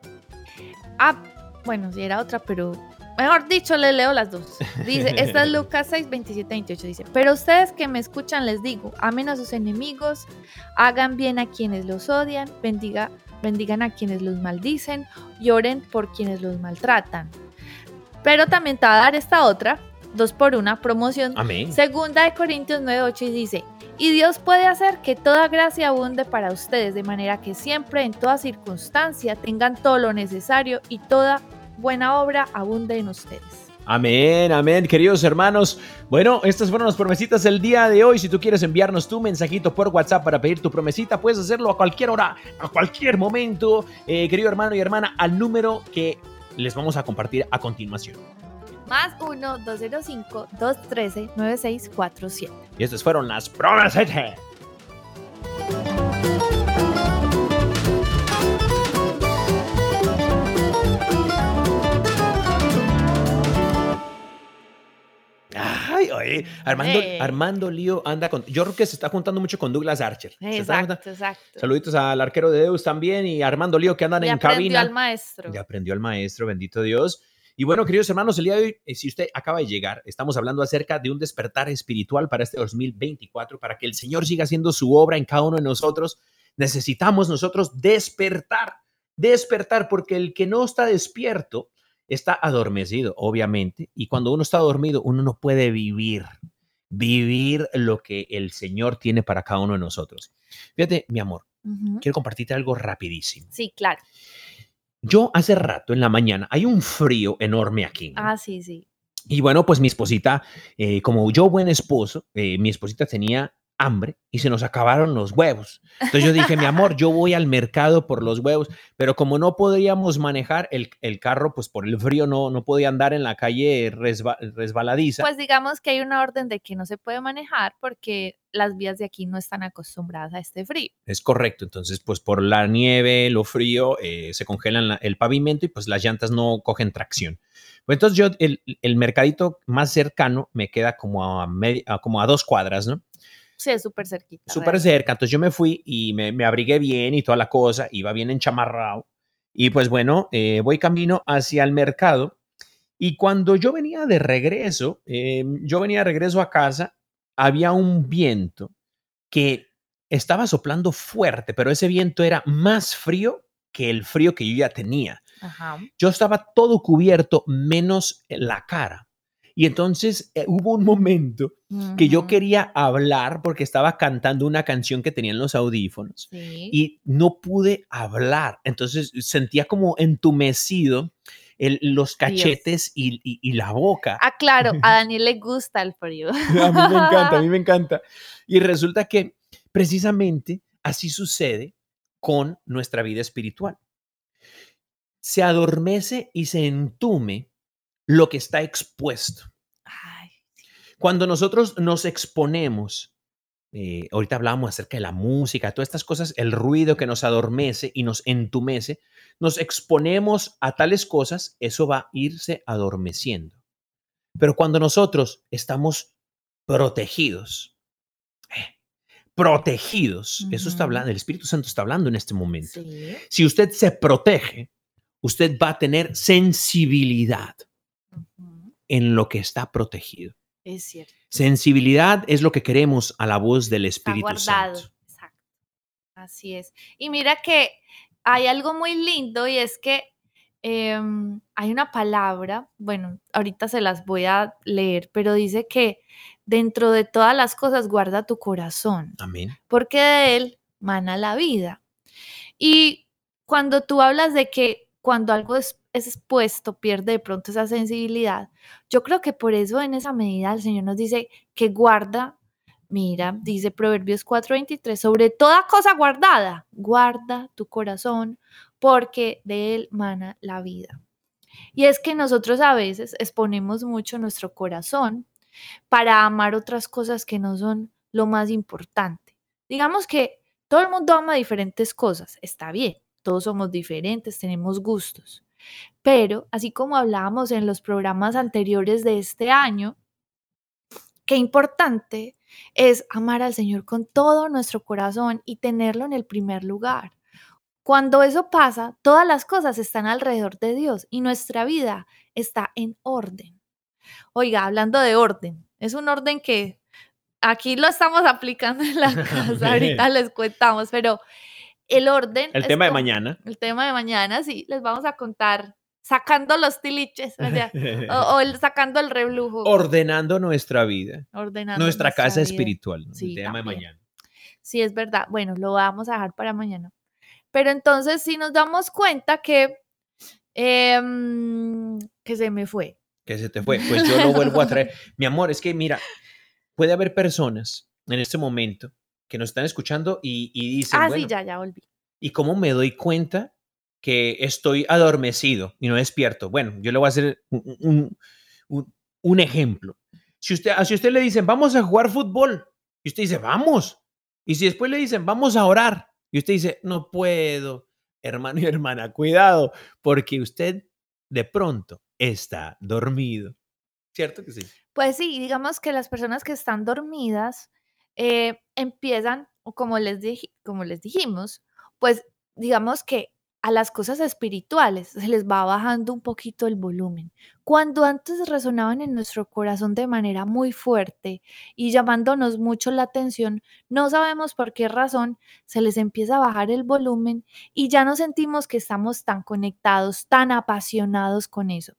ah, bueno, si era otra, pero mejor dicho, le leo las dos. Dice, esta es Lucas 6, 27, 28. Dice, pero ustedes que me escuchan les digo, amen a sus enemigos, hagan bien a quienes los odian, bendiga, bendigan a quienes los maldicen, lloren por quienes los maltratan. Pero también te va a dar esta otra, dos por una, promoción Amén. Segunda de Corintios 9:8 y dice, y Dios puede hacer que toda gracia abunde para ustedes, de manera que siempre, en toda circunstancia, tengan todo lo necesario y toda buena obra abunde en ustedes. Amén, amén, queridos hermanos. Bueno, estas fueron las promesitas del día de hoy. Si tú quieres enviarnos tu mensajito por WhatsApp para pedir tu promesita, puedes hacerlo a cualquier hora, a cualquier momento, eh, querido hermano y hermana, al número que les vamos a compartir a continuación. Más 1-205-213-9647. Y estas fueron las promesas. Armando, Eh. Armando Lío anda con. Yo creo que se está juntando mucho con Douglas Archer. Exacto, exacto. Saluditos al arquero de Deus también y Armando Lío que andan en aprendió cabina. al maestro. Ya aprendió el maestro, bendito Dios. Y bueno, queridos hermanos, el día de hoy, eh, si usted acaba de llegar, estamos hablando acerca de un despertar espiritual para este 2024, para que el Señor siga haciendo su obra en cada uno de nosotros. Necesitamos nosotros despertar, despertar, porque el que no está despierto está adormecido, obviamente. Y cuando uno está dormido, uno no puede vivir, vivir lo que el Señor tiene para cada uno de nosotros. Fíjate, mi amor, quiero compartirte algo rapidísimo. Sí, claro. Yo hace rato en la mañana, hay un frío enorme aquí. ¿no? Ah, sí, sí. Y bueno, pues mi esposita, eh, como yo buen esposo, eh, mi esposita tenía hambre y se nos acabaron los huevos. Entonces yo dije, mi amor, yo voy al mercado por los huevos, pero como no podíamos manejar el, el carro, pues por el frío no, no podía andar en la calle resba- resbaladiza. Pues digamos que hay una orden de que no se puede manejar porque las vías de aquí no están acostumbradas a este frío. Es correcto, entonces pues por la nieve, lo frío, eh, se congelan la- el pavimento y pues las llantas no cogen tracción. Pues entonces yo, el, el mercadito más cercano me queda como a, medi- a- como a dos cuadras, ¿no? Sí, es súper cerquita. súper cerca. Entonces yo me fui y me, me abrigué bien y toda la cosa, iba bien enchamarrado. Y pues bueno, eh, voy camino hacia el mercado. Y cuando yo venía de regreso, eh, yo venía de regreso a casa, había un viento que estaba soplando fuerte, pero ese viento era más frío que el frío que yo ya tenía. Ajá. Yo estaba todo cubierto menos la cara. Y entonces eh, hubo un momento que yo quería hablar porque estaba cantando una canción que tenía en los audífonos Sí. y no pude hablar. Entonces sentía como entumecido el- los cachetes y, y- y la boca. Ah, claro, a Daniel le gusta el frío. A mí me encanta, a mí me encanta. Y resulta que precisamente así sucede con nuestra vida espiritual. Se adormece y se entume lo que está expuesto. Ay, Cuando nosotros nos exponemos, eh, ahorita hablábamos acerca de la música, todas estas cosas, el ruido que nos adormece y nos entumece, nos exponemos a tales cosas, eso va a irse adormeciendo. Pero cuando nosotros estamos protegidos, eh, protegidos, eso está hablando, el Espíritu Santo está hablando en este momento. sí. Si usted se protege, usted va a tener sensibilidad en lo que está protegido. Es cierto. Sensibilidad es lo que queremos a la voz del Está Espíritu guardado. Santo. Exacto. Así es. Y mira que hay algo muy lindo y es que em, hay una palabra, bueno, ahorita se las voy a leer, pero dice que dentro de todas las cosas guarda tu corazón, Amén. porque de él mana la vida. Y cuando tú hablas de que cuando algo es, es expuesto pierde de pronto esa sensibilidad, yo creo que por eso en esa medida el Señor nos dice que guarda, mira, dice Proverbios 4:23, sobre toda cosa guardada, guarda tu corazón porque de él mana la vida. Y es que nosotros a veces exponemos mucho nuestro corazón para amar otras cosas que no son lo más importante. Digamos que todo el mundo ama diferentes cosas, está bien, todos somos diferentes, tenemos gustos. Pero, así como hablábamos en los programas anteriores de este año, qué importante es amar al Señor con todo nuestro corazón y tenerlo en el primer lugar. Cuando eso pasa, todas las cosas están alrededor de Dios y nuestra vida está en orden. Oiga, hablando de orden, es un orden que aquí lo estamos aplicando en la casa, ahorita les contamos, pero el orden... El tema de mañana. El tema de mañana, sí, les vamos a contar sacando los tiliches, o, sea, o- o el- sacando el reblujo, Ordenando nuestra vida. ordenando Nuestra casa vida. espiritual. ¿no? Sí, el tema de mañana. Sí, es verdad. Bueno, lo vamos a dejar para mañana. Pero entonces sí nos damos cuenta que, em, que se me fue. Que se te fue. Pues yo lo vuelvo a traer. Mi amor, es que mira, puede haber personas en este momento que nos están escuchando y, y dicen, ah, bueno, sí, ya, ya volví. ¿y cómo me doy cuenta que estoy adormecido y no despierto? Bueno, yo le voy a hacer un, un- un- un ejemplo. Si usted, si usted le dicen, vamos a jugar fútbol, y usted dice, vamos. Y si después le dicen, vamos a orar, y usted dice, no puedo, hermano y hermana, cuidado, porque usted de pronto está dormido. ¿Cierto que sí? Pues sí, digamos que las personas que están dormidas eh, empiezan, como les, como les dijimos, pues digamos que a las cosas espirituales se les va bajando un poquito el volumen. Cuando antes resonaban en nuestro corazón de manera muy fuerte y llamándonos mucho la atención, no sabemos por qué razón se les empieza a bajar el volumen y ya no sentimos que estamos tan conectados, tan apasionados con eso.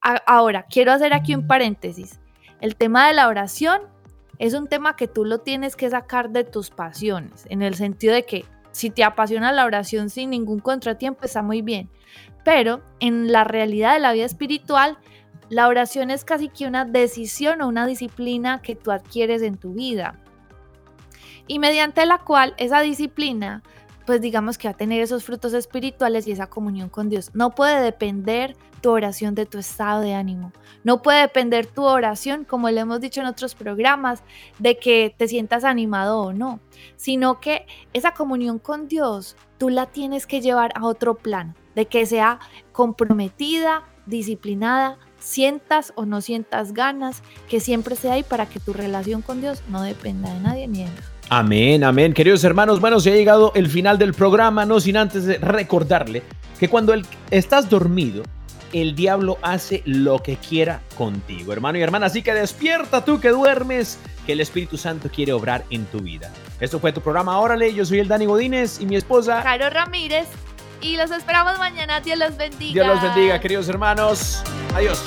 Ahora, quiero hacer aquí un paréntesis. El tema de la oración es un tema que tú lo tienes que sacar de tus pasiones, en el sentido de que si te apasiona la oración sin ningún contratiempo, está muy bien. Pero en la realidad de la vida espiritual, la oración es casi que una decisión o una disciplina que tú adquieres en tu vida. y mediante la cual esa disciplina, pues digamos que va a tener esos frutos espirituales y esa comunión con Dios. No puede depender oración de tu estado de ánimo. No puede depender tu oración, como le hemos dicho en otros programas, de que te sientas animado o no, sino que esa comunión con Dios tú la tienes que llevar a otro plano, de que sea comprometida, disciplinada, sientas o no sientas ganas, que siempre sea ahí para que tu relación con Dios no dependa de nadie ni de nada. Amén, amén. Queridos hermanos, bueno, se ha llegado el final del programa, no sin antes recordarle que cuando el- estás dormido, el diablo hace lo que quiera contigo, hermano y hermana. Así que despierta tú que duermes, que el Espíritu Santo quiere obrar en tu vida. Esto fue tu programa Órale, yo soy el Dani Godínez y mi esposa. Caro Ramírez y los esperamos mañana. Dios los bendiga. Dios los bendiga, queridos hermanos. Adiós.